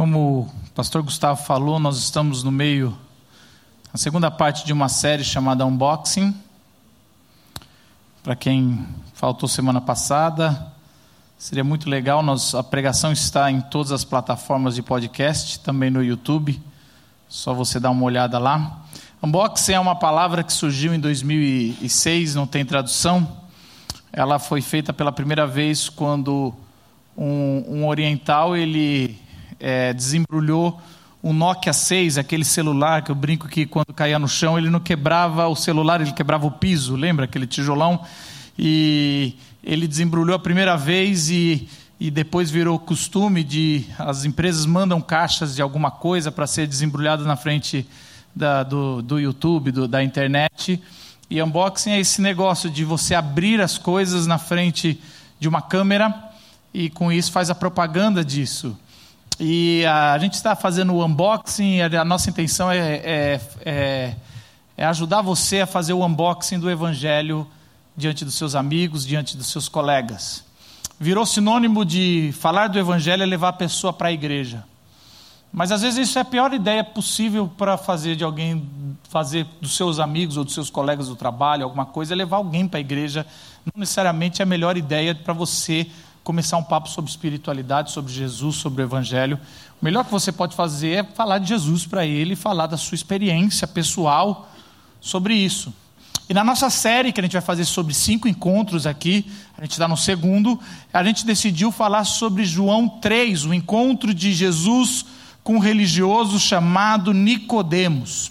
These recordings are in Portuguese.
Como o pastor Gustavo falou, nós estamos no meio, a segunda parte de uma série chamada Unboxing. Para quem faltou semana passada, seria muito legal. Nós, a pregação está em todas as plataformas de podcast, também no YouTube. Só você dar uma olhada lá. Unboxing é uma palavra que surgiu em 2006, não tem tradução. Ela foi feita pela primeira vez quando um, um oriental ele é, desembrulhou um Nokia 6, aquele celular que eu brinco que quando caía no chão ele não quebrava o celular, ele quebrava o piso, lembra aquele tijolão? E ele desembrulhou a primeira vez e, e depois virou costume de as empresas mandam caixas de alguma coisa para ser desembrulhado na frente da, do, do YouTube, do, da internet. E unboxing é esse negócio de você abrir as coisas na frente de uma câmera e com isso faz a propaganda disso. E a, gente está fazendo o unboxing, a, nossa intenção é, é, é, é ajudar você a fazer o unboxing do Evangelho diante dos seus amigos, diante dos seus colegas. Virou sinônimo de falar do Evangelho é levar a pessoa para a igreja. Mas às vezes isso é a pior ideia possível para fazer de alguém, fazer dos seus amigos ou dos seus colegas do trabalho, alguma coisa, é levar alguém para a igreja. Não necessariamente é a melhor ideia para você começar um papo sobre espiritualidade, sobre Jesus, sobre o Evangelho. O melhor que você pode fazer é falar de Jesus para ele, falar da sua experiência pessoal sobre isso. E na nossa série, que a gente vai fazer sobre cinco encontros aqui, a gente está no segundo, a gente decidiu falar sobre João 3, o encontro de Jesus com um religioso chamado Nicodemos.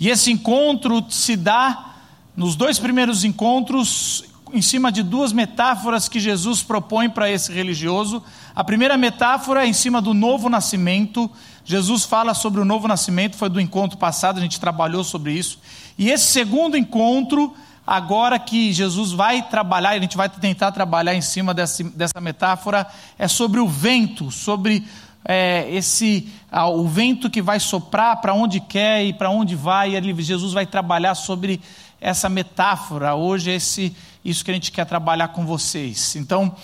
E esse encontro se dá nos dois primeiros encontros em cima de duas metáforas que Jesus propõe para esse religioso. A primeira metáfora é em cima do novo nascimento. Jesus fala sobre o novo nascimento, foi do encontro passado, a gente trabalhou sobre isso. E esse segundo encontro, agora que Jesus vai trabalhar, a gente vai tentar trabalhar em cima dessa, dessa metáfora, é sobre o vento, sobre é, esse ah, o vento que vai soprar para onde quer e para onde vai. E Jesus vai trabalhar sobre essa metáfora. Hoje, esse, isso que a gente quer trabalhar com vocês. Então,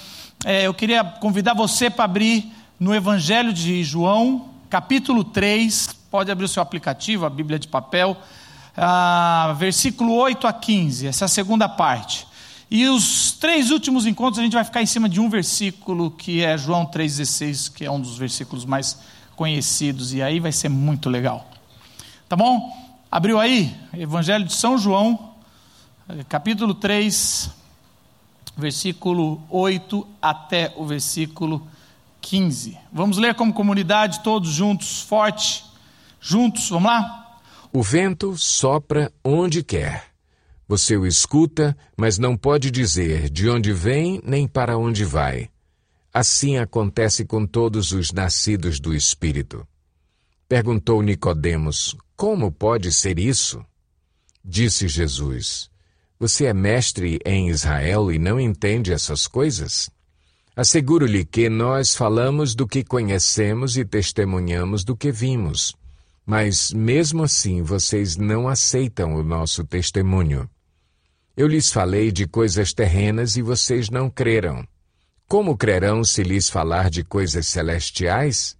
é, eu queria convidar você para abrir no Evangelho de João, capítulo 3. Pode abrir o seu aplicativo, a Bíblia de papel. Ah, versículo 8 a 15, essa é a segunda parte. E os três últimos encontros a gente vai ficar em cima de um versículo que é João 3,16, que é um dos versículos mais conhecidos, e aí vai ser muito legal. Tá bom? Abriu aí? Evangelho de São João, capítulo 3, versículo 8 até o versículo 15. Vamos ler como comunidade, todos juntos, forte, juntos, vamos lá? O vento sopra onde quer. Você o escuta, mas não pode dizer de onde vem nem para onde vai. Assim acontece com todos os nascidos do Espírito. Perguntou Nicodemos: Como pode ser isso? Disse Jesus: Você é mestre em Israel e não entende essas coisas? Asseguro-lhe que nós falamos do que conhecemos e testemunhamos do que vimos. Mas mesmo assim vocês não aceitam o nosso testemunho. Eu lhes falei de coisas terrenas e vocês não creram. Como crerão se lhes falar de coisas celestiais?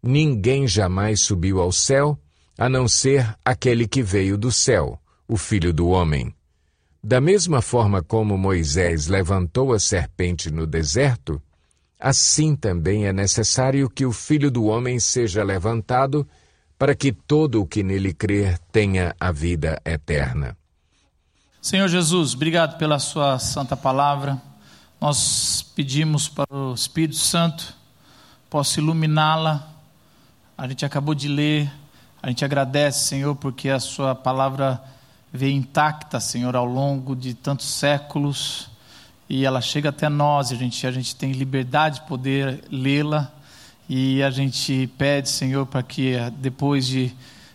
Ninguém jamais subiu ao céu, a não ser aquele que veio do céu, o Filho do Homem. Da mesma forma como Moisés levantou a serpente no deserto, assim também é necessário que o Filho do Homem seja levantado, para que todo o que nele crer tenha a vida eterna. Senhor Jesus, obrigado pela Sua santa palavra. Nós pedimos para o Espírito Santo possa iluminá-la a gente acabou de ler, a gente agradece, Senhor, porque a Sua palavra veio intacta, Senhor, ao longo de tantos séculos e ela chega até nós, a gente, a gente tem liberdade de poder lê-la e a gente pede, Senhor, para que eh, depois de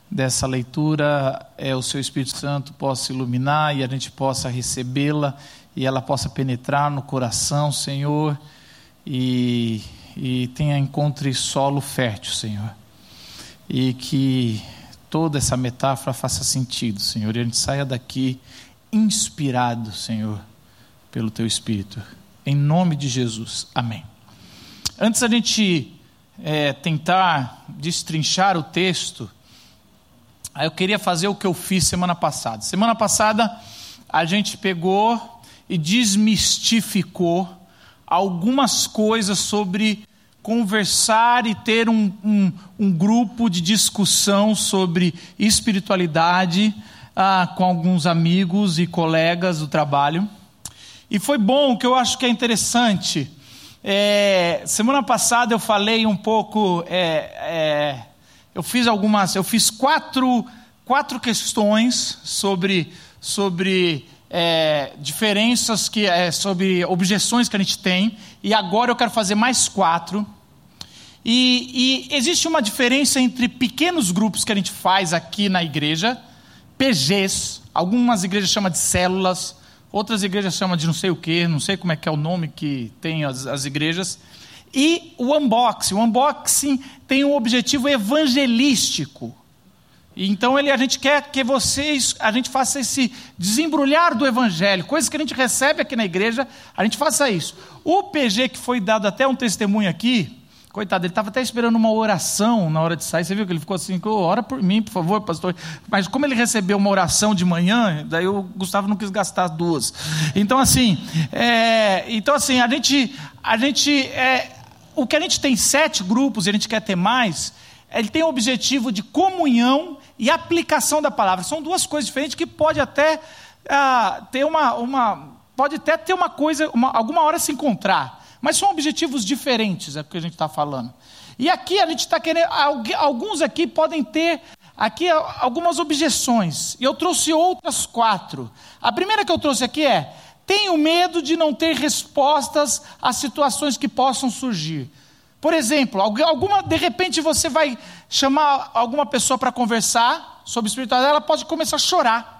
dessa leitura é, o Seu Espírito Santo possa iluminar e a gente possa recebê-la e ela possa penetrar no coração, Senhor, e, e tenha encontre solo fértil, Senhor e que toda essa metáfora faça sentido, Senhor, e a gente saia daqui inspirado, Senhor, pelo Teu Espírito. Em nome de Jesus. Amém. Antes a gente é, tentar destrinchar o texto, eu queria fazer o que eu fiz semana passada. Semana passada a gente pegou e desmistificou algumas coisas sobre conversar e ter um, um, um grupo de discussão sobre espiritualidade ah, com alguns amigos e colegas do trabalho. E foi bom, que eu acho que é interessante. É, semana passada eu falei um pouco, é, é, eu fiz algumas, eu fiz quatro, quatro questões sobre, sobre é, diferenças que, é, sobre objeções que a gente tem, e agora eu quero fazer mais quatro. E, e existe uma diferença entre pequenos grupos que a gente faz aqui na igreja PGs, algumas igrejas chamam de células, outras igrejas chamam de não sei o que, não sei como é que é o nome que tem as, as igrejas. E o unboxing. O unboxing tem um objetivo evangelístico. Então ele, a gente quer que vocês, a gente faça esse desembrulhar do evangelho, coisas que a gente recebe aqui na igreja, a gente faça isso. O PG que foi dado até um testemunho aqui, Coitado, ele estava até esperando uma oração na hora de sair. Você viu que ele ficou assim, ora por mim, por favor, pastor. Mas como ele recebeu uma oração de manhã, daí o Gustavo não quis gastar as duas. Então, assim, é, então, assim, a gente, a gente é, o que a gente tem sete grupos e a gente quer ter mais, ele tem o objetivo de comunhão e aplicação da palavra. São duas coisas diferentes que pode até ah, ter uma, uma, pode até ter uma coisa, uma, alguma hora se encontrar. Mas são objetivos diferentes, é o que a gente está falando. E aqui a gente está querendo. Alguns aqui podem ter aqui algumas objeções. E eu trouxe outras quatro. A primeira que eu trouxe aqui é: tenho medo de não ter respostas às situações que possam surgir. Por exemplo, alguma, de repente você vai chamar alguma pessoa para conversar sobre espiritualidade, ela pode começar a chorar.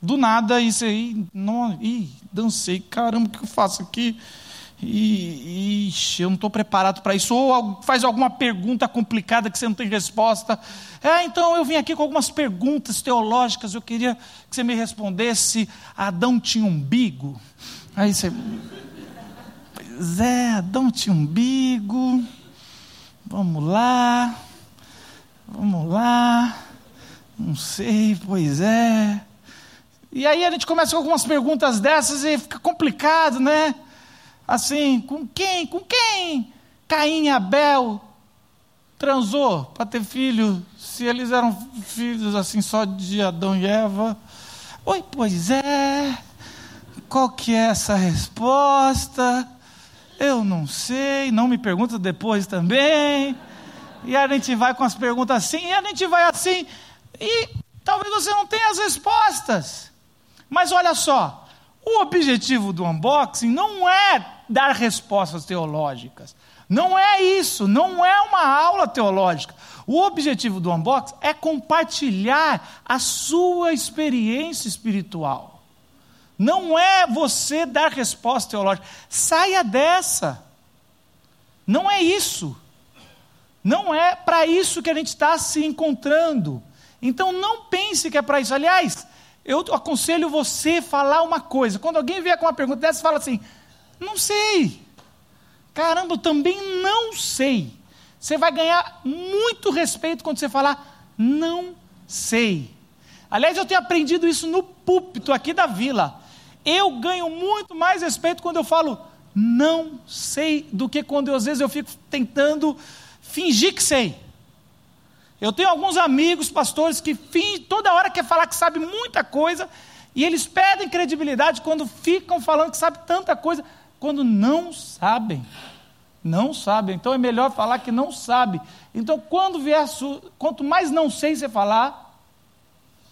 Do nada, isso aí, não, ih, dancei, caramba, o que eu faço aqui? Ixi, eu não estou preparado para isso. Ou faz alguma pergunta complicada que você não tem resposta. É, então eu vim aqui com algumas perguntas teológicas, eu queria que você me respondesse. Adão tinha umbigo? Aí você. Pois é, Adão tinha umbigo. Vamos lá. Vamos lá. Não sei, pois é. E aí a gente começa com algumas perguntas dessas e fica complicado, né? Assim, com quem? Com quem? Caim e Abel transou para ter filho, se eles eram filhos assim só de Adão e Eva. Oi, pois é. Qual que é essa resposta? Eu não sei, não me pergunta depois também. E a gente vai com as perguntas assim, e a gente vai assim, e talvez você não tenha as respostas. Mas olha só, o objetivo do unboxing não é dar respostas teológicas. Não é isso, não é uma aula teológica. O objetivo do unboxing é compartilhar a sua experiência espiritual. Não é você dar resposta teológica. Saia dessa. Não é isso. Não é para isso que a gente está se encontrando. Então não pense que é para isso. Aliás, eu aconselho você falar uma coisa. Quando alguém vier com uma pergunta dessa, fala assim: não sei. Caramba, eu também não sei. Você vai ganhar muito respeito quando você falar não sei. Aliás, eu tenho aprendido isso no púlpito aqui da vila. Eu ganho muito mais respeito quando eu falo não sei do que quando eu, às vezes eu fico tentando fingir que sei. Eu tenho alguns amigos, pastores, que toda hora quer falar que sabe muita coisa, e eles pedem credibilidade quando ficam falando que sabe tanta coisa, quando não sabem. Não sabem. Então é melhor falar que não sabe. Então, quando vier, quanto mais não sei você falar,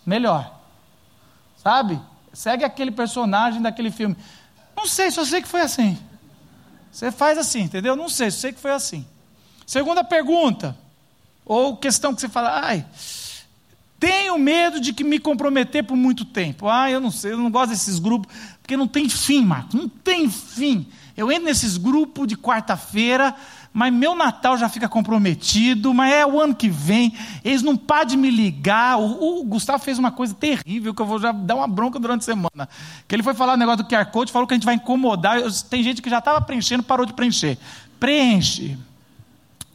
melhor. Sabe? Segue aquele personagem daquele filme. Não sei, só sei que foi assim. Você faz assim, entendeu? Não sei, só sei que foi assim. Segunda pergunta. Ou questão que você fala, ai, tenho medo de que me comprometer por muito tempo. Ah, eu não sei, eu não gosto desses grupos, porque não tem fim, Marcos, não tem fim. Eu entro nesses grupos de quarta-feira, mas meu Natal já fica comprometido, mas é o ano que vem, eles não param de me ligar. O, o, Gustavo fez uma coisa terrível que eu vou já dar uma bronca durante a semana. Que ele foi falar o negócio do QR Code, falou que a gente vai incomodar. Tem gente que já estava preenchendo, parou de preencher. Preenche.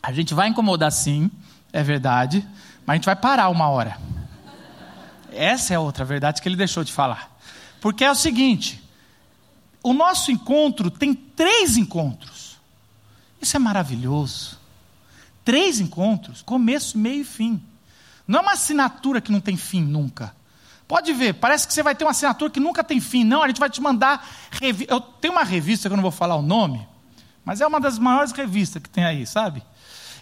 A gente vai incomodar sim, é verdade, mas a gente vai parar uma hora. Essa é outra verdade que ele deixou de falar. Porque é o seguinte: o nosso encontro tem três encontros. Isso é maravilhoso. Três encontros, começo, meio e fim. Não é uma assinatura que não tem fim nunca. Pode ver, parece que você vai ter uma assinatura que nunca tem fim. Não, a gente vai te mandar. Revi... Eu tenho uma revista que eu não vou falar o nome, mas é uma das maiores revistas que tem aí, sabe?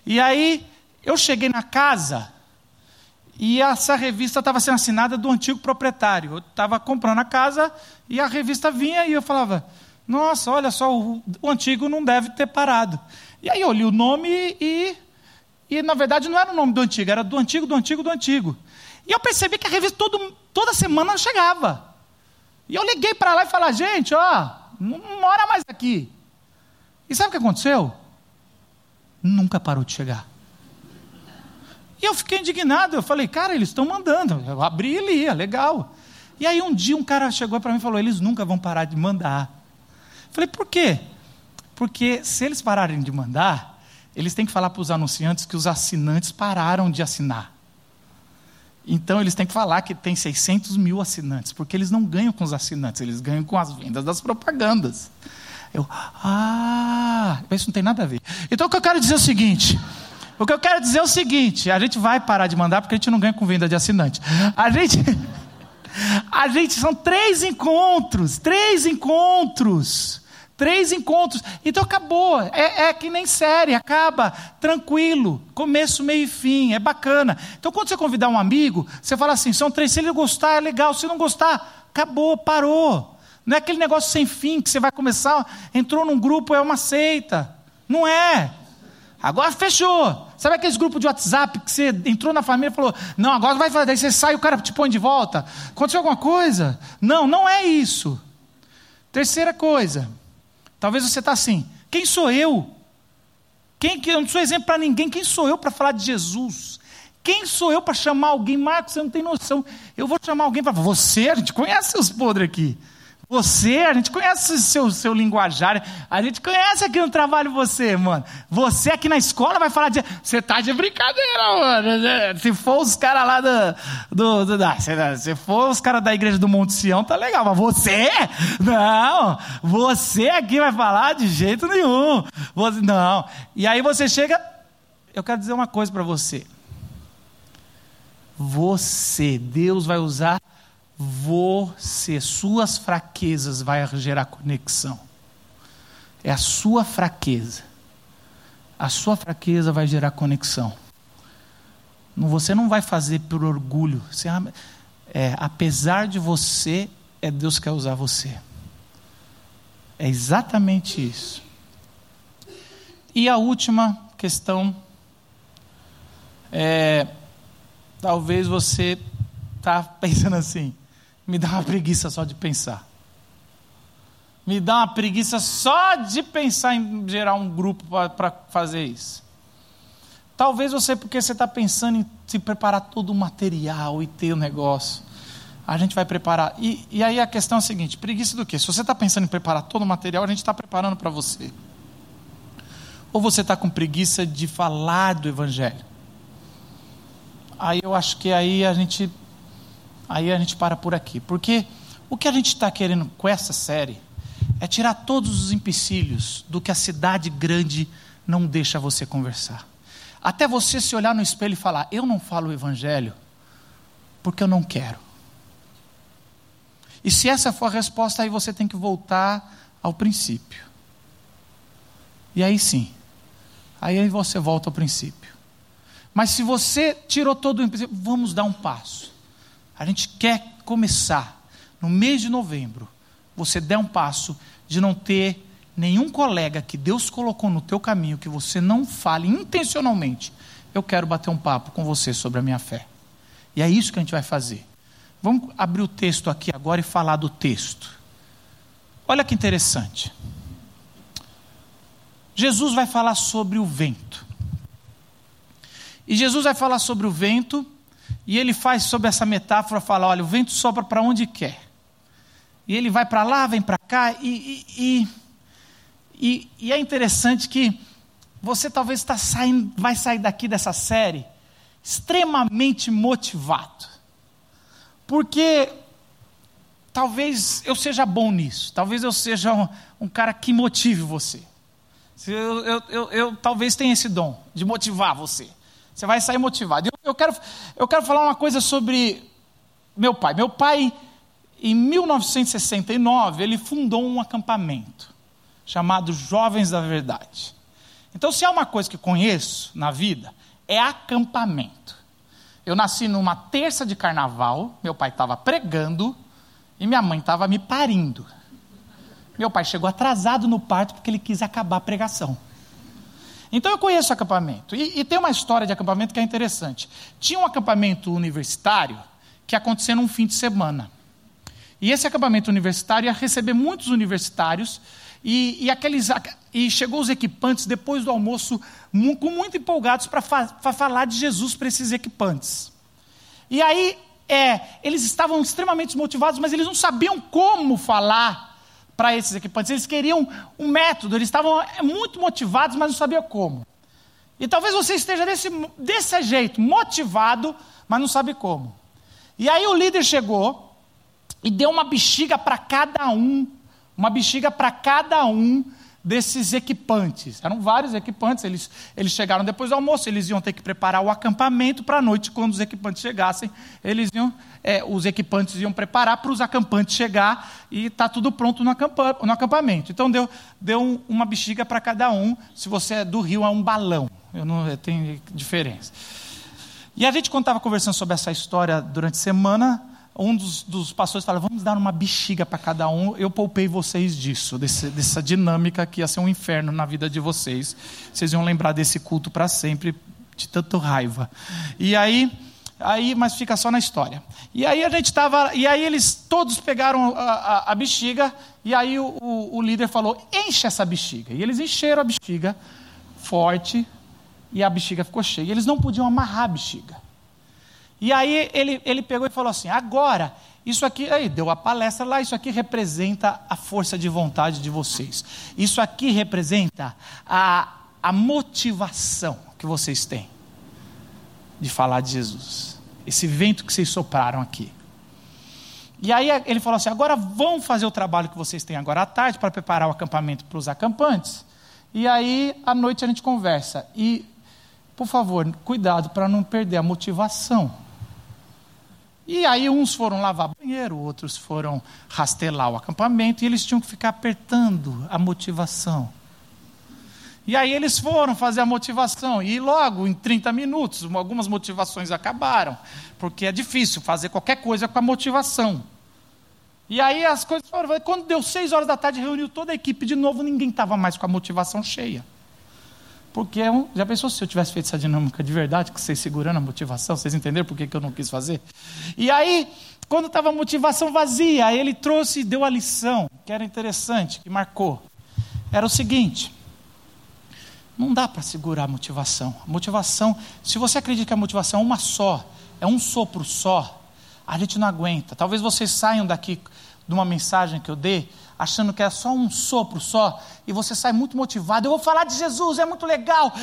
E aí eu cheguei na casa e essa revista estava sendo assinada do antigo proprietário. Eu estava comprando a casa e a revista vinha e eu falava: Nossa, olha só, o, o antigo não deve ter parado. E aí eu li o nome e e na verdade não era o nome do antigo, era do antigo, do antigo, do antigo. E eu percebi que a revista todo, toda semana chegava. E eu liguei para lá e falei, gente, ó, não mora mais aqui. E sabe o que aconteceu? Nunca parou de chegar. E eu fiquei indignado, eu falei, cara, eles estão mandando. Eu abri e lia, legal. E aí um dia um cara chegou para mim e falou, eles nunca vão parar de mandar. Eu falei, por quê? Porque se eles pararem de mandar, eles têm que falar para os anunciantes que os assinantes pararam de assinar. Então eles têm que falar que tem 600 mil assinantes, porque eles não ganham com os assinantes, eles ganham com as vendas das propagandas. Eu, ah, isso não tem nada a ver. Então o que eu quero dizer é o seguinte: o que eu quero dizer é o seguinte: a gente vai parar de mandar porque a gente não ganha com venda de assinante. A gente, a gente são três encontros, três encontros. Três encontros. Então acabou. É, é, que nem série, acaba tranquilo. Começo, meio e fim. É bacana. Então quando você convidar um amigo, você fala assim: são três. Se ele gostar, é legal. Se não gostar, acabou, parou. Não é aquele negócio sem fim que você vai começar, entrou num grupo, é uma seita. Não é. Agora fechou. Sabe aqueles grupos de WhatsApp que você entrou na família e falou: Não, agora vai fazer. Daí você sai e o cara te põe de volta. Aconteceu alguma coisa? Não, não é isso. Terceira coisa. Talvez você está assim: quem sou eu? Quem, eu não sou exemplo para ninguém, quem sou eu para falar de Jesus? Quem sou eu para chamar alguém? Marcos, você não tem noção. Eu vou chamar alguém para. Você, a gente conhece os podres aqui. Você, a gente conhece o seu, seu linguajar, a gente conhece aqui no trabalho você, mano. Você aqui na escola vai falar de. Você tá de brincadeira, mano. Se for os caras lá do. do, do da, se, for os caras da igreja do Monte Sião, tá legal. Mas você? Não! Você aqui vai falar de jeito nenhum. Você, não. E aí você chega. Eu quero dizer uma coisa para você. Você, Deus vai usar você, suas fraquezas vai gerar conexão. É a sua fraqueza. A sua fraqueza vai gerar conexão. Você não vai fazer por orgulho. Você, é, apesar de você, é Deus que quer usar você. É exatamente isso. E a última questão é, talvez você está pensando assim, me dá uma preguiça só de pensar. Me dá uma preguiça só de pensar em gerar um grupo para fazer isso. Talvez você, porque você está pensando em se preparar todo o material e ter o negócio. A gente vai preparar. E, e aí a questão é a seguinte: preguiça do quê? Se você está pensando em preparar todo o material, a gente está preparando para você. Ou você está com preguiça de falar do Evangelho? Aí eu acho que aí a gente aí a gente para por aqui. Porque o que a gente está querendo com essa série é tirar todos os empecilhos do que a cidade grande não deixa você conversar. Até você se olhar no espelho e falar: Eu não falo o evangelho porque eu não quero. E se essa for a resposta, aí você tem que voltar ao princípio. E aí sim, aí você volta ao princípio. Mas se você tirou todo o empecilho, vamos dar um passo a gente quer começar no mês de novembro, você der um passo de não ter nenhum colega que Deus colocou no teu caminho que você não fale intencionalmente, eu quero bater um papo com você sobre a minha fé. E é isso que a gente vai fazer. Vamos abrir o texto aqui agora e falar do texto. Olha que interessante. Jesus vai falar sobre o vento. E Jesus vai falar sobre o vento e ele faz sobre essa metáfora, fala: olha, o vento sopra para onde quer. E ele vai para lá, vem para cá, e, e, e, e, é interessante que você talvez tá saindo, vai sair daqui dessa série extremamente motivado. Porque talvez eu seja bom nisso, talvez eu seja um, um cara que motive você. Eu, eu, eu, eu, talvez tenha esse dom de motivar você. Você vai sair motivado. Eu, quero, eu quero falar uma coisa sobre meu pai. Meu pai, em 1969, ele fundou um acampamento chamado Jovens da Verdade. Então, se há uma coisa que conheço na vida, é acampamento. Eu nasci numa terça de carnaval, meu pai estava pregando e minha mãe estava me parindo. Meu pai chegou atrasado no parto porque ele quis acabar a pregação. Então eu conheço acampamento. E, e, tem uma história de acampamento que é interessante. Tinha um acampamento universitário que acontecia num fim de semana. E esse acampamento universitário ia receber muitos universitários e, e, aqueles, e chegou os equipantes depois do almoço, com muito empolgados para fa falar de Jesus para esses equipantes. E aí, é, eles estavam extremamente motivados, mas eles não sabiam como falar para esses equipantes. Eles queriam um método, eles estavam é, muito motivados, mas não sabiam como. E talvez você esteja desse, desse jeito, motivado, mas não sabe como. E aí o líder chegou e deu uma bexiga para cada um uma bexiga para cada um desses equipantes. Eram vários equipantes, eles, eles chegaram depois do almoço, eles iam ter que preparar o acampamento para a noite, quando os equipantes chegassem, eles iam, é, os equipantes iam preparar para os acampantes chegar e está tudo pronto no, no, acampamento. Então deu, deu uma bexiga para cada um, se você é do Rio é um balão, eu não tem diferença. E a gente, quando estava conversando sobre essa história durante a semana, um dos, dos pastores falou: vamos dar uma bexiga para cada um. Eu poupei vocês disso, desse, dessa dinâmica que ia ser um inferno na vida de vocês. Vocês iam lembrar desse culto para sempre, de tanto raiva. E aí, aí, mas fica só na história. E aí a gente estava, e aí eles todos pegaram a, a, a bexiga, e aí o, o, o líder falou: enche essa bexiga. E eles encheram a bexiga forte, e a bexiga ficou cheia. E eles não podiam amarrar a bexiga. E aí ele, ele pegou e falou assim: agora, isso aqui, aí deu a palestra lá, isso aqui representa a força de vontade de vocês. Isso aqui representa a, a motivação que vocês têm de falar de Jesus. Esse vento que vocês sopraram aqui. E aí ele falou assim: agora vão fazer o trabalho que vocês têm agora à tarde para preparar o acampamento para os acampantes. E aí à noite a gente conversa. E, por favor, cuidado para não perder a motivação. E aí uns foram lavar banheiro, outros foram rastelar o acampamento, e eles tinham que ficar apertando a motivação. E aí eles foram fazer a motivação, e logo, em 30 minutos, algumas motivações acabaram, porque é difícil fazer qualquer coisa com a motivação. E aí as coisas foram. Quando deu seis horas da tarde, reuniu toda a equipe de novo, ninguém estava mais com a motivação cheia. Porque é já pensou se eu tivesse feito essa dinâmica de verdade, que vocês segurando a motivação, vocês entenderam por que, eu não quis fazer? E aí, quando estava a motivação vazia, ele trouxe e deu a lição, que era interessante, que marcou. Era o seguinte: não dá para segurar a motivação. A motivação, se você acredita que a motivação é uma só, é um sopro só, a gente não aguenta. Talvez vocês saiam daqui de uma mensagem que eu dei, achando que é só um sopro só, e você sai muito motivado. Eu vou falar de Jesus, é muito legal.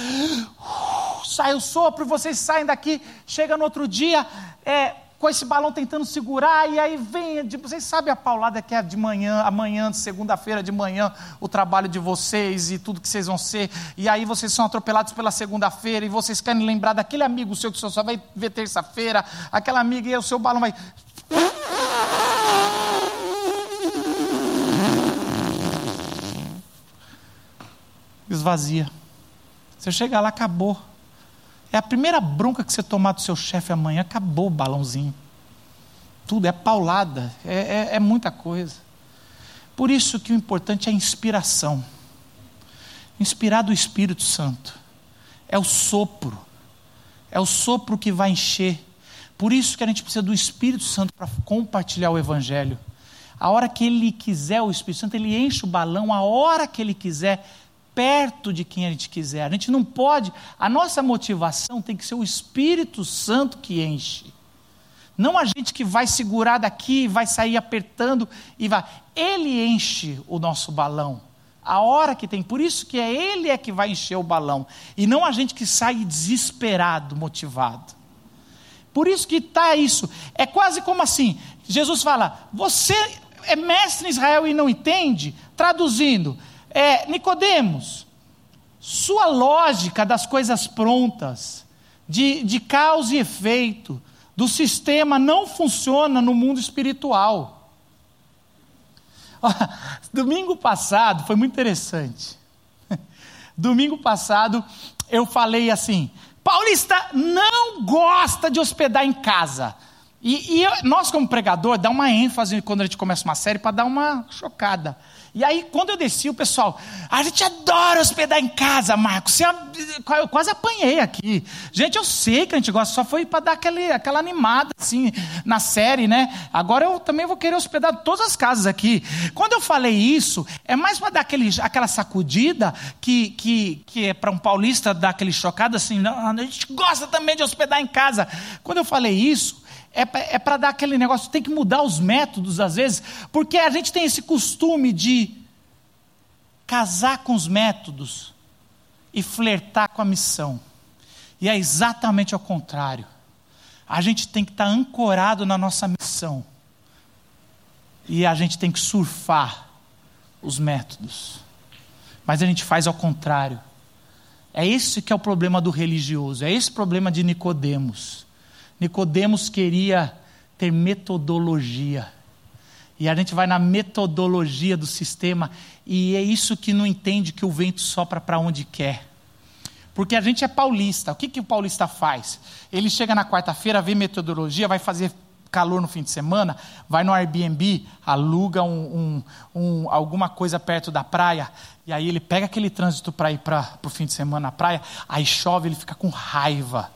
sai o sopro, e vocês saem daqui, chega no outro dia, é, com esse balão tentando segurar, e aí vem, vocês sabem a paulada que é de manhã, amanhã, segunda-feira de manhã, o trabalho de vocês e tudo que vocês vão ser, e aí vocês são atropelados pela segunda-feira, e vocês querem lembrar daquele amigo seu que só vai ver terça-feira, aquela amiga, e o seu balão vai esvazia. Você chega lá, acabou. É a primeira bronca que você tomar do seu chefe amanhã, acabou o balãozinho. Tudo é paulada, é, é, é muita coisa. Por isso que o importante é a inspiração. Inspirar do Espírito Santo. É o sopro. É o sopro que vai encher. Por isso que a gente precisa do Espírito Santo para compartilhar o Evangelho. A hora que ele quiser, o Espírito Santo, ele enche o balão, a hora que ele quiser, perto de quem a gente quiser. A gente não pode, a nossa motivação tem que ser o Espírito Santo que enche. Não a gente que vai segurar daqui, vai sair apertando e vai. Ele enche o nosso balão. a hora que tem. Por isso que é ele é que vai encher o balão e não a gente que sai desesperado, motivado. Por isso que está isso. É quase como assim: Jesus fala, você é mestre em Israel e não entende? Traduzindo, é, Nicodemos, sua lógica das coisas prontas, de, de causa e efeito, do sistema não funciona no mundo espiritual. Domingo passado foi muito interessante. Domingo passado eu falei assim: Paulista não gosta de hospedar em casa. E, e eu, nós, como pregador, dá uma ênfase quando a gente começa uma série para dar uma chocada. E aí, quando eu desci, o pessoal, a gente adora hospedar em casa, Marcos. Eu quase apanhei aqui. Gente, eu sei que a gente gosta, só foi para dar aquele, aquela animada, assim, na série, né? Agora eu também vou querer hospedar todas as casas aqui. Quando eu falei isso, é mais para dar aquele, aquela sacudida que, que, que é para um paulista dar aquele chocado, assim, a gente gosta também de hospedar em casa. Quando eu falei isso, é, é para dar aquele negócio, tem que mudar os métodos às vezes, porque a gente tem esse costume de casar com os métodos e flertar com a missão. E é exatamente ao contrário. A gente tem que estar ancorado na nossa missão. E a gente tem que surfar os métodos. Mas a gente faz ao contrário. É esse que é o problema do religioso, é esse problema de Nicodemos. Nicodemos queria ter metodologia. E a gente vai na metodologia do sistema e é isso que não entende que o vento sopra para onde quer. Porque a gente é paulista. O que, que o paulista faz? Ele chega na quarta-feira, vê metodologia, vai fazer calor no fim de semana, vai no Airbnb, aluga um, um, um, alguma coisa perto da praia, e aí ele pega aquele trânsito para ir para o fim de semana na praia, aí chove, ele fica com raiva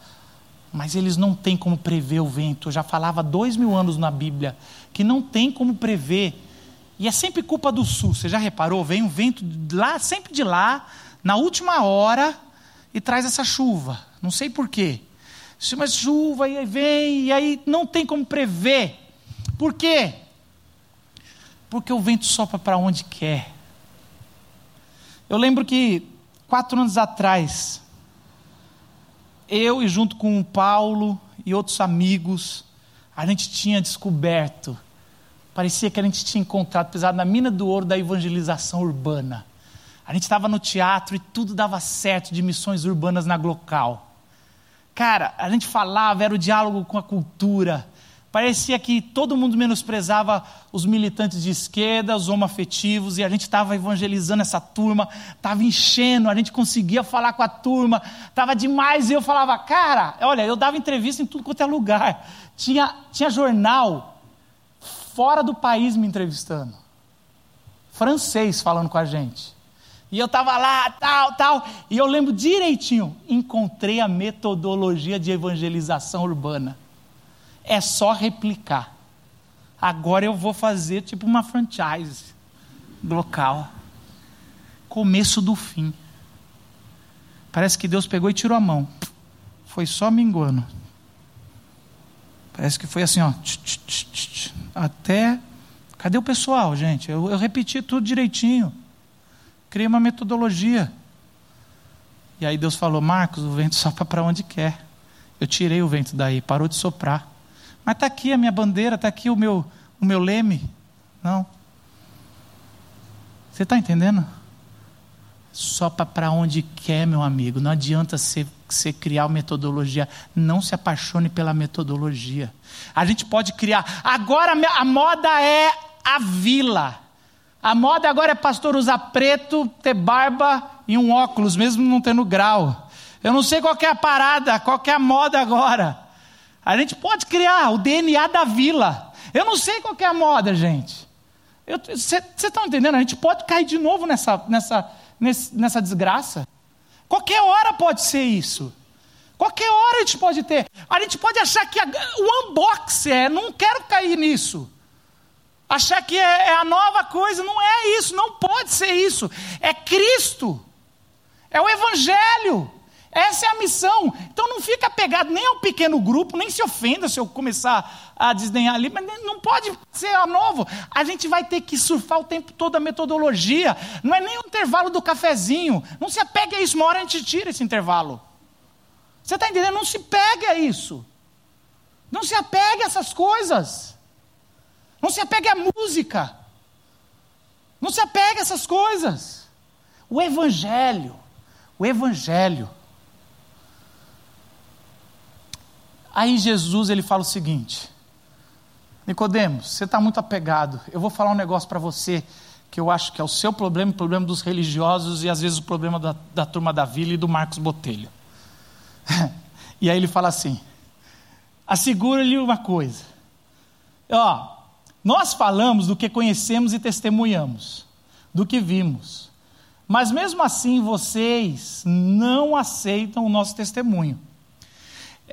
mas eles não têm como prever o vento. Eu já falava dois mil anos na Bíblia que não tem como prever. E é sempre culpa do sul. Você já reparou? Vem um vento lá, sempre de lá, na última hora, e traz essa chuva. Não sei porquê. Chama chuva e aí vem, e aí não tem como prever. Por quê? Porque o vento sopra para onde quer. Eu lembro que quatro anos atrás, eu e junto com o Paulo e outros amigos, a gente tinha descoberto, parecia que a gente tinha encontrado, apesar da mina do ouro da evangelização urbana. A gente estava no teatro e tudo dava certo de missões urbanas na Glocal. Cara, a gente falava, era o diálogo com a cultura, Parecia que todo mundo menosprezava os militantes de esquerda, os homoafetivos, e a gente estava evangelizando essa turma, estava enchendo, a gente conseguia falar com a turma, estava demais, e eu falava, cara, olha, eu dava entrevista em tudo quanto é lugar. Tinha, tinha jornal fora do país me entrevistando, francês falando com a gente. E eu estava lá, tal, tal, e eu lembro direitinho, encontrei a metodologia de evangelização urbana é só replicar. Agora eu vou fazer tipo uma franchise local. Começo do fim. Parece que Deus pegou e tirou a mão. Foi só minguando. Parece que foi assim, ó. Até. Cadê o pessoal, gente? Eu, eu repeti tudo direitinho. Criei uma metodologia. E aí Deus falou: Marcos, o vento sopra para onde quer. Eu tirei o vento daí, parou de soprar. Mas está aqui a minha bandeira, está aqui o meu, o meu leme. Não. Você está entendendo? Só para onde quer, meu amigo. Não adianta você, você criar uma metodologia. Não se apaixone pela metodologia. A gente pode criar. Agora a moda é a vila. A moda agora é pastor usar preto, ter barba e um óculos, mesmo não tendo grau. Eu não sei qual é a parada, qual é a moda agora. A gente pode criar o DNA da vila. Eu não sei qual é a moda, gente. Vocês estão entendendo? A gente pode cair de novo nessa, nessa, nessa desgraça. Qualquer hora pode ser isso. Qualquer hora a gente pode ter. A gente pode achar que a, o unboxing é, não quero cair nisso. Achar que é, é a nova coisa, não é isso, não pode ser isso. É Cristo. É o Evangelho. Essa é a missão. Então não fica apegado nem ao pequeno grupo, nem se ofenda se eu começar a desdenhar ali, mas não pode ser a novo. A gente vai ter que surfar o tempo todo a metodologia. Não é nem o intervalo do cafezinho. Não se apegue a isso, uma hora a gente tira esse intervalo. Você está entendendo? Não se pegue a isso. Não se apegue a essas coisas. Não se apegue à música. Não se apegue a essas coisas. O Evangelho. O Evangelho. Aí Jesus ele fala o seguinte: Nicodemos, você está muito apegado. Eu vou falar um negócio para você que eu acho que é o seu problema, o problema dos religiosos e às vezes o problema da, da turma da vila e do Marcos Botelho. e aí ele fala assim: assegura-lhe uma coisa. Ó, nós falamos do que conhecemos e testemunhamos, do que vimos. Mas mesmo assim vocês não aceitam o nosso testemunho.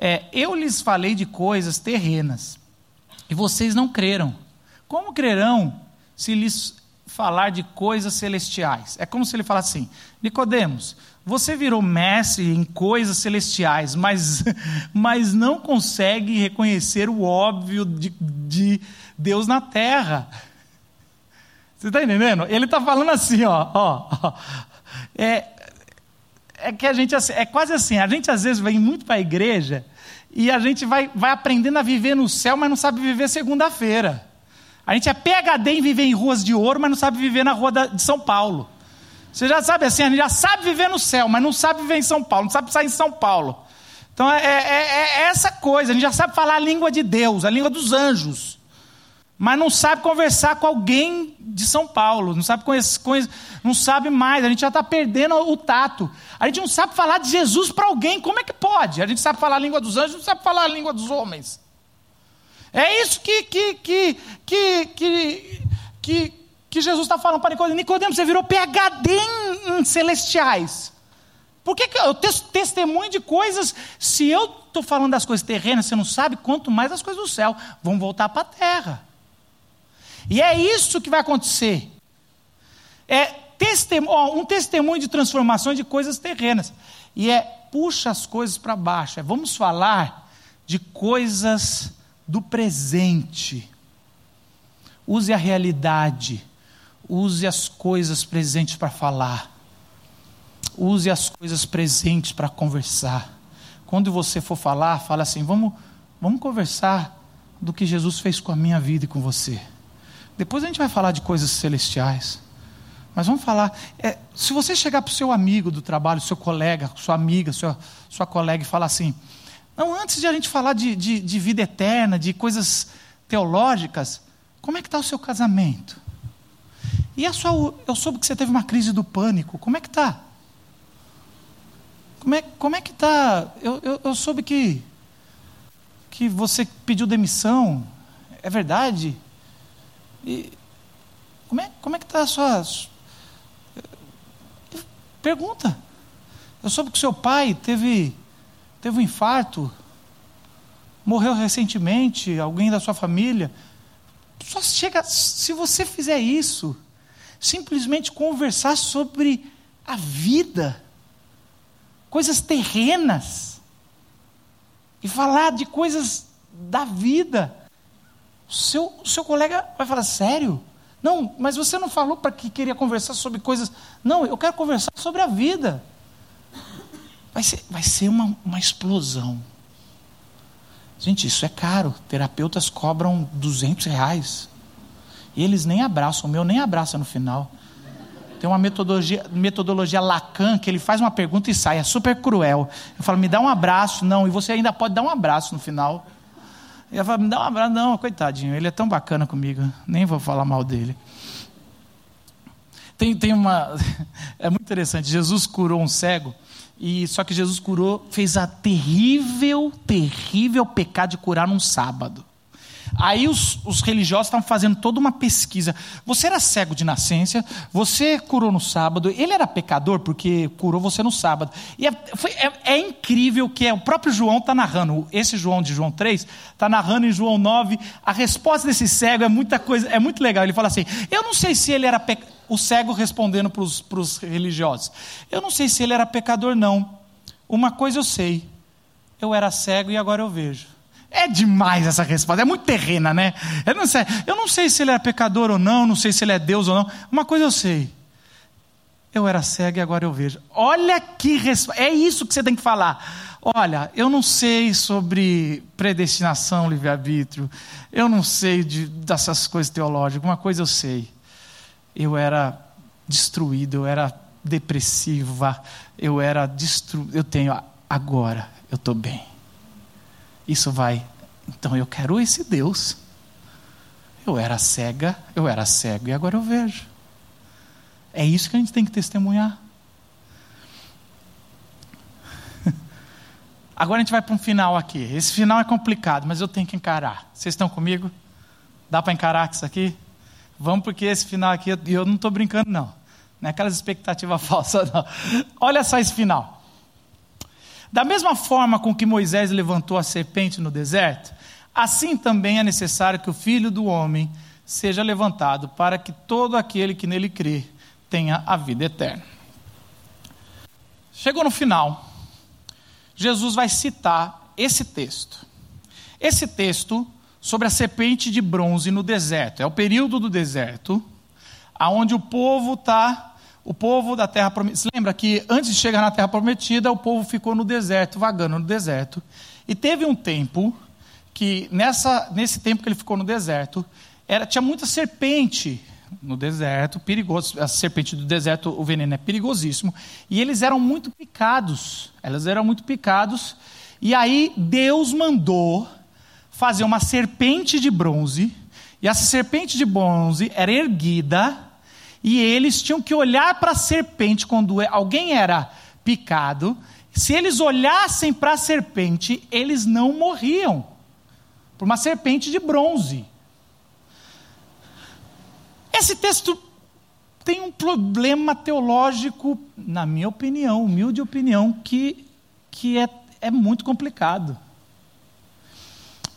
É, eu lhes falei de coisas terrenas e vocês não creram. Como crerão se lhes falar de coisas celestiais? É como se ele falasse assim: Nicodemos, você virou mestre em coisas celestiais, mas, mas não consegue reconhecer o óbvio de, de Deus na terra. Você está entendendo? Ele está falando assim, ó, ó, ó, É, é que a gente, é quase assim, a gente às vezes vem muito para a igreja e a gente vai, vai aprendendo a viver no céu, mas não sabe viver segunda-feira. A gente é PHD em viver em ruas de ouro, mas não sabe viver na rua de São Paulo. Você já sabe assim, a gente já sabe viver no céu, mas não sabe viver em São Paulo, não sabe sair em São Paulo. Então é, é, é, é essa coisa, a gente já sabe falar a língua de Deus, a língua dos anjos, mas não sabe conversar com alguém de São Paulo, não sabe conhecer, não sabe mais, a gente já está perdendo o tato. A gente não sabe falar de Jesus para alguém, como é que pode? A gente sabe falar a língua dos anjos, não sabe falar a língua dos homens. É isso que, que, que, que, que, que que Jesus está falando para Nicodemo, Nicodemo, você virou PHD em, em celestiais. Por que, que eu testemunho de coisas, se eu estou falando das coisas terrenas, você não sabe, quanto mais as coisas do céu vão voltar para a terra. E é isso que vai acontecer. É testemunho, um testemunho de transformação de coisas terrenas. E é puxa as coisas para baixo. É vamos falar de coisas do presente. Use a realidade Use as coisas presentes para falar. Use as coisas presentes para conversar. Quando você for falar, fala assim: vamos, vamos conversar do que Jesus fez com a minha vida e com você. Depois a gente vai falar de coisas celestiais. Mas vamos falar. É, se você chegar para o seu amigo do trabalho, seu colega, sua amiga, sua, sua colega e falar assim: não, antes de a gente falar de, de, de vida eterna, de coisas teológicas, como é que está o seu casamento? E a sua, eu soube que você teve uma crise do pânico. Como é que está? Como é, como é que está? Eu, eu, eu soube que, que você pediu demissão. É verdade? E como é, como é que está a sua. Pergunta. Eu soube que seu pai teve, teve um infarto, morreu recentemente, alguém da sua família. Só chega, se você fizer isso, simplesmente conversar sobre a vida, coisas terrenas, e falar de coisas da vida. O seu, o seu colega vai falar: sério? Não, mas você não falou para que queria conversar sobre coisas. Não, eu quero conversar sobre a vida. Vai ser, vai ser uma, uma explosão. Gente, isso é caro. Terapeutas cobram 200 reais. E eles nem abraçam, o meu nem abraça no final. Tem uma metodologia, metodologia Lacan que ele faz uma pergunta e sai, é super cruel. Eu falo, me dá um abraço, não, e você ainda pode dar um abraço no final. E eu falo, me dá um abraço, não, coitadinho, ele é tão bacana comigo, nem vou falar mal dele. Tem, tem uma. É muito interessante, Jesus curou um cego, e só que Jesus curou, fez a terrível, terrível pecado de curar num sábado. Aí os, os religiosos estavam fazendo toda uma pesquisa. Você era cego de nascença, você curou no sábado, ele era pecador porque curou você no sábado. E é, foi, é, é incrível que é, o próprio João está narrando, esse João de João 3, está narrando em João 9, a resposta desse cego é muita coisa, é muito legal. Ele fala assim: eu não sei se ele era pecador. O cego respondendo para os religiosos: Eu não sei se ele era pecador, não. Uma coisa eu sei: Eu era cego e agora eu vejo. É demais essa resposta, é muito terrena, né? Eu não, sei, eu não sei se ele é pecador ou não, não sei se ele é Deus ou não. Uma coisa eu sei. Eu era cego e agora eu vejo. Olha que resposta. É isso que você tem que falar. Olha, eu não sei sobre predestinação, livre-arbítrio. Eu não sei de, dessas coisas teológicas. Uma coisa eu sei. Eu era destruído, eu era depressiva, eu era destruído. Eu tenho agora, eu estou bem. Isso vai. Então eu quero esse Deus. Eu era cega, eu era cego e agora eu vejo. É isso que a gente tem que testemunhar. Agora a gente vai para um final aqui. Esse final é complicado, mas eu tenho que encarar. Vocês estão comigo? Dá para encarar isso aqui? Vamos, porque esse final aqui, eu não estou brincando, não. Não é aquelas expectativas falsas, não. Olha só esse final. Da mesma forma com que Moisés levantou a serpente no deserto, assim também é necessário que o filho do homem seja levantado, para que todo aquele que nele crê tenha a vida eterna. Chegou no final, Jesus vai citar esse texto. Esse texto sobre a serpente de bronze no deserto. É o período do deserto, aonde o povo está o povo da terra prometida. Lembra que antes de chegar na terra prometida, o povo ficou no deserto, vagando no deserto. E teve um tempo que, nessa, nesse tempo que ele ficou no deserto, era, tinha muita serpente no deserto, perigoso. A serpente do deserto, o veneno é perigosíssimo. E eles eram muito picados. Elas eram muito picados. E aí Deus mandou fazer uma serpente de bronze. E essa serpente de bronze era erguida e eles tinham que olhar para a serpente quando alguém era picado. Se eles olhassem para a serpente, eles não morriam. Por uma serpente de bronze. Esse texto tem um problema teológico, na minha opinião, humilde opinião, que, que é, é muito complicado.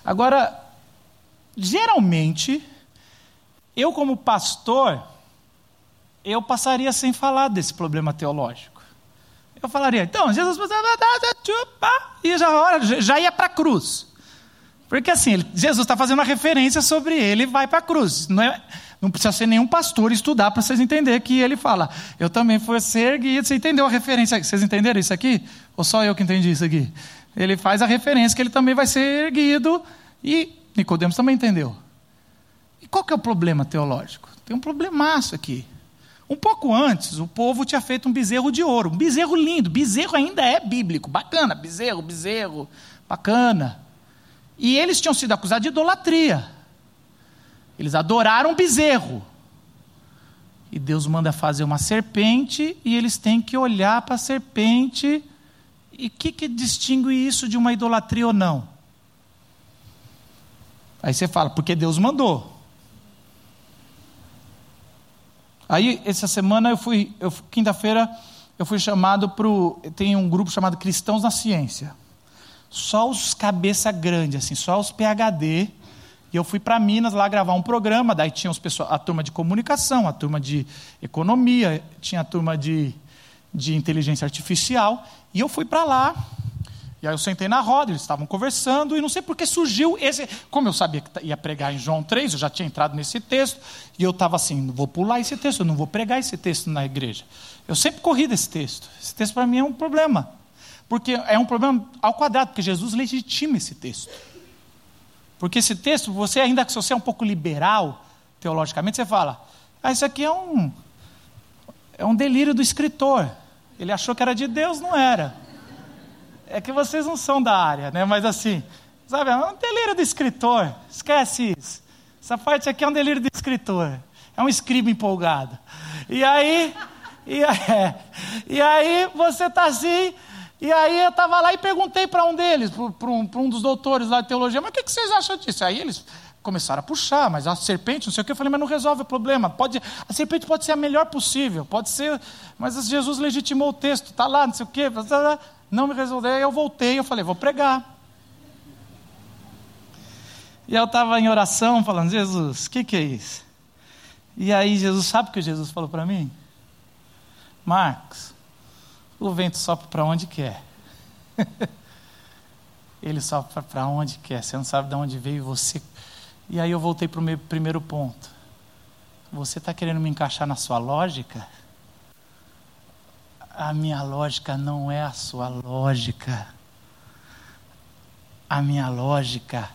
Agora, geralmente, eu como pastor, eu passaria sem falar desse problema teológico. Eu falaria, então, Jesus e já, já ia para a cruz. Porque assim, Jesus está fazendo uma referência sobre ele e vai para a cruz. Não, é, não precisa ser nenhum pastor estudar para vocês entenderem que ele fala, eu também fui ser erguido. Você entendeu a referência? Vocês entenderam isso aqui? Ou só eu que entendi isso aqui? Ele faz a referência que ele também vai ser erguido e Nicodemos também entendeu. E qual que é o problema teológico? Tem um problemaço aqui. Um pouco antes, o povo tinha feito um bezerro de ouro, um bezerro lindo. Bezerro ainda é bíblico, bacana, bezerro, bezerro, bacana. E eles tinham sido acusados de idolatria. Eles adoraram bezerro. E Deus manda fazer uma serpente e eles têm que olhar para a serpente. E o que, que distingue isso de uma idolatria ou não? Aí você fala, porque Deus mandou. Aí, essa semana, eu fui, eu, quinta-feira, eu fui chamado para Tem um grupo chamado Cristãos na Ciência. Só os cabeça grande, assim, só os PHD. E eu fui para Minas lá gravar um programa. Daí tinha os pessoal, a turma de comunicação, a turma de economia, tinha a turma de, de inteligência artificial. E eu fui para lá e aí eu sentei na roda, eles estavam conversando, e não sei por que surgiu esse. Como eu sabia que ia pregar em João 3, eu já tinha entrado nesse texto, e eu estava assim: não vou pular esse texto, eu não vou pregar esse texto na igreja. Eu sempre corri desse texto. Esse texto para mim é um problema. Porque é um problema ao quadrado, porque Jesus legitima esse texto. Porque esse texto, você ainda que você é um pouco liberal, teologicamente, você fala: ah, isso aqui é um, é um delírio do escritor. Ele achou que era de Deus, não era. É que vocês não são da área, né? Mas assim, sabe, é um delírio do escritor. Esquece isso. Essa parte aqui é um delírio do escritor. É um escriba empolgado. E aí, e, é, e aí você está assim, e aí eu estava lá e perguntei para um deles, para um, um, dos doutores lá de teologia, mas o que, que vocês acham disso? Aí eles começaram a puxar, mas a serpente, não sei o que, eu falei, mas não resolve o problema. Pode, a serpente pode ser a melhor possível, pode ser, mas Jesus legitimou o texto, está lá, não sei o que não me resolveu, eu voltei, eu falei, vou pregar. E eu estava em oração falando, Jesus, o que, que é isso? E aí Jesus, sabe o que Jesus falou para mim? Marcos, o vento sopra para onde quer. Ele sopra para onde quer, você não sabe de onde veio você. E aí eu voltei para o meu primeiro ponto. Você está querendo me encaixar na sua lógica? A minha lógica não é a sua lógica. A minha lógica,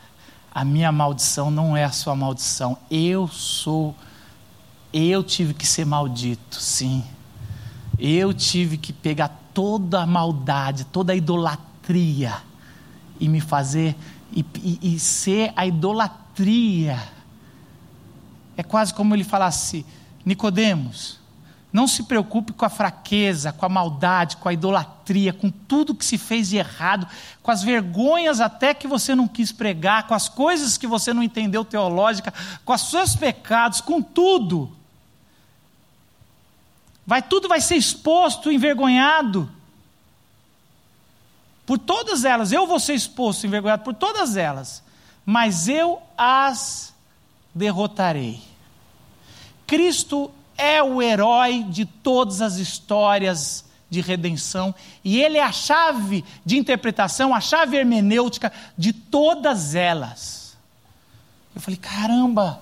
a minha maldição não é a sua maldição. Eu sou, eu tive que ser maldito, sim. Eu tive que pegar toda a maldade, toda a idolatria e me fazer e, e, e ser a idolatria. É quase como ele falasse, Nicodemos, não se preocupe com a fraqueza, com a maldade, com a idolatria, com tudo que se fez de errado, com as vergonhas até que você não quis pregar, com as coisas que você não entendeu teológica, com os seus pecados, com tudo. Vai tudo vai ser exposto, envergonhado. Por todas elas, eu vou ser exposto, envergonhado por todas elas, mas eu as derrotarei. Cristo é o herói de todas as histórias de redenção e ele é a chave de interpretação, a chave hermenêutica de todas elas. Eu falei, caramba,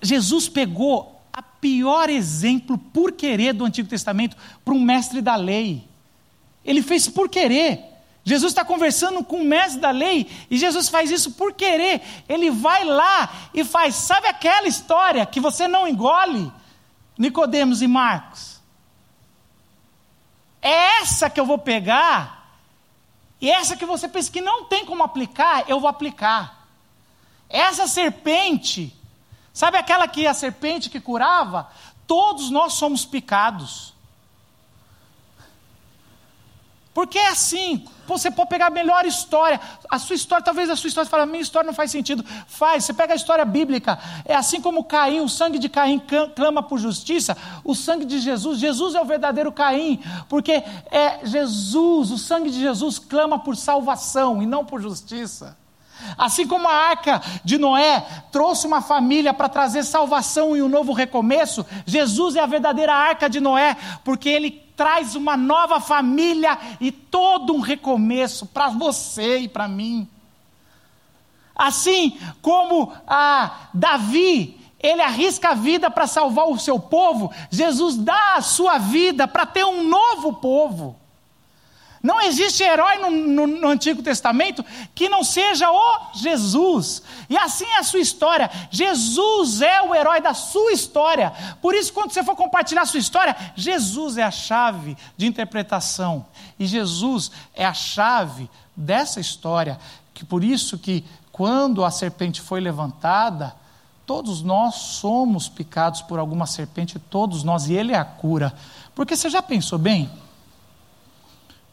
Jesus pegou a pior exemplo por querer do Antigo Testamento para um mestre da lei. Ele fez por querer. Jesus está conversando com o mestre da lei e Jesus faz isso por querer. Ele vai lá e faz, sabe aquela história que você não engole, Nicodemos e Marcos? É essa que eu vou pegar e essa que você pensa que não tem como aplicar, eu vou aplicar. Essa serpente Sabe aquela que a serpente que curava? Todos nós somos picados. Porque é assim, você pode pegar a melhor história. A sua história, talvez a sua história fale, a minha história não faz sentido. Faz, você pega a história bíblica. É assim como Caim, o sangue de Caim clama por justiça, o sangue de Jesus, Jesus é o verdadeiro Caim, porque é Jesus, o sangue de Jesus clama por salvação e não por justiça. Assim como a arca de Noé trouxe uma família para trazer salvação e um novo recomeço, Jesus é a verdadeira arca de Noé, porque ele traz uma nova família e todo um recomeço para você e para mim. Assim como a Davi, ele arrisca a vida para salvar o seu povo, Jesus dá a sua vida para ter um novo povo. Não existe herói no, no, no, Antigo Testamento que não seja o Jesus. E assim é a sua história. Jesus é o herói da sua história. Por isso, quando você for compartilhar a sua história, Jesus é a chave de interpretação. E Jesus é a chave dessa história. Que por isso que quando a serpente foi levantada, todos nós somos picados por alguma serpente, todos nós, e ele é a cura. Porque você já pensou bem?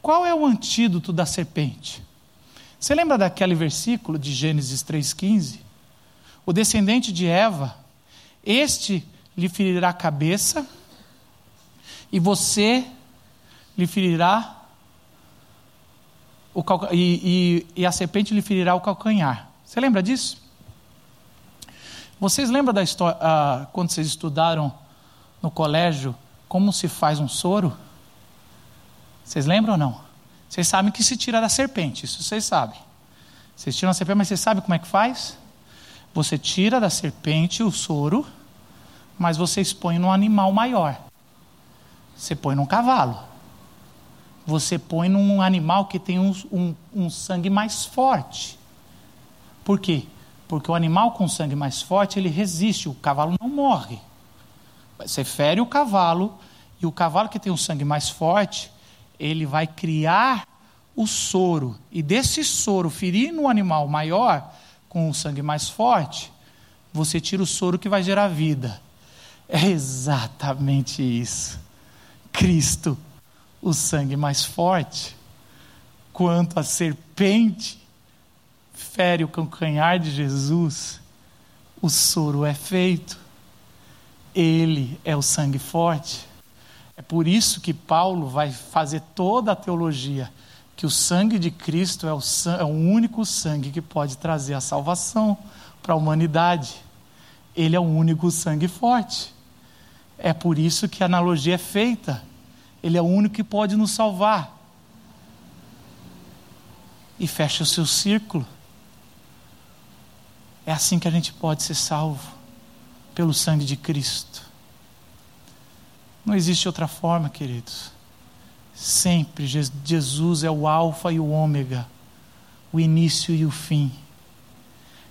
Qual é o antídoto da serpente? Você lembra daquele versículo de Gênesis 3,15? O descendente de Eva, este lhe ferirá a cabeça, e você lhe ferirá o e, e, e a serpente lhe ferirá o calcanhar. Você lembra disso? Vocês lembram da história, ah, quando vocês estudaram no colégio, como se faz um soro? Vocês lembram ou não? Vocês sabem que se tira da serpente, isso vocês sabem. Vocês tiram a serpente, mas vocês sabem como é que faz? Você tira da serpente o soro, mas você expõe num animal maior. Você põe num cavalo. Você põe num animal que tem um, um, um sangue mais forte. Por quê? Porque o animal com sangue mais forte, ele resiste, o cavalo não morre. Você fere o cavalo, e o cavalo que tem um sangue mais forte, ele vai criar o soro, e desse soro, ferir no animal maior, com o sangue mais forte, você tira o soro que vai gerar vida. É exatamente isso. Cristo, o sangue mais forte, quanto a serpente fere o calcanhar de Jesus, o soro é feito. Ele é o sangue forte. É por isso que Paulo vai fazer toda a teologia, que o sangue de Cristo é o, é o único sangue que pode trazer a salvação para a humanidade. Ele é o único sangue forte. É por isso que a analogia é feita. Ele é o único que pode nos salvar. e feche o seu círculo. É assim que a gente pode ser salvo, pelo sangue de Cristo. Não existe outra forma, queridos. Sempre Jesus é o Alfa e o Ômega, o início e o fim.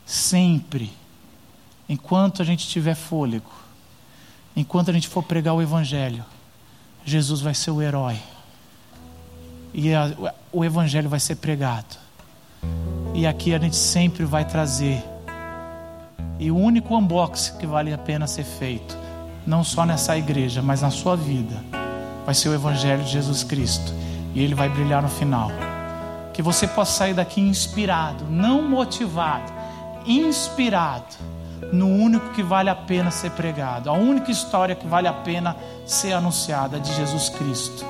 Sempre, enquanto a gente tiver fôlego, enquanto a gente for pregar o Evangelho, Jesus vai ser o herói. E a, o Evangelho vai ser pregado. E aqui a gente sempre vai trazer. E o único unboxing que vale a pena ser feito, não só nessa igreja, mas na sua vida vai ser o Evangelho de Jesus Cristo. E ele vai brilhar no final. Que você possa sair daqui inspirado, não motivado, inspirado no único que vale a pena ser pregado, a única história que vale a pena ser anunciada de Jesus Cristo.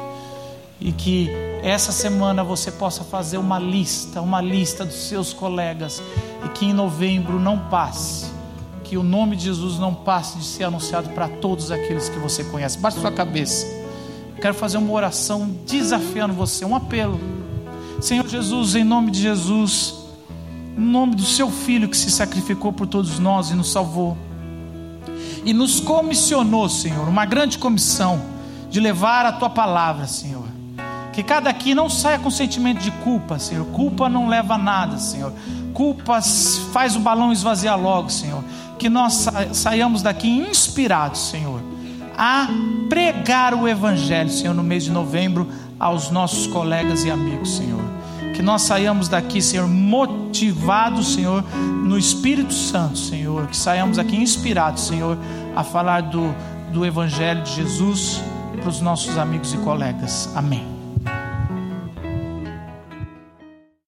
E que essa semana você possa fazer uma lista, uma lista dos seus colegas, e que em novembro não passe, que o nome de Jesus não passe de ser anunciado para todos aqueles que você conhece. Baixe sua cabeça. Quero fazer uma oração desafiando você, um apelo. Senhor Jesus, em nome de Jesus, em nome do seu filho que se sacrificou por todos nós e nos salvou, e nos comissionou, Senhor, uma grande comissão de levar a tua palavra, Senhor. Que cada aqui não saia com sentimento de culpa, Senhor. Culpa não leva a nada, Senhor. Culpa faz o balão esvaziar logo, Senhor. Que nós saiamos daqui inspirados, Senhor a pregar o Evangelho, Senhor, no mês de novembro, aos nossos colegas e amigos, Senhor. Que nós saiamos daqui, Senhor, motivados, Senhor, no Espírito Santo, Senhor. Que saiamos aqui inspirados, Senhor, a falar do, do Evangelho de Jesus para os nossos amigos e colegas. Amém.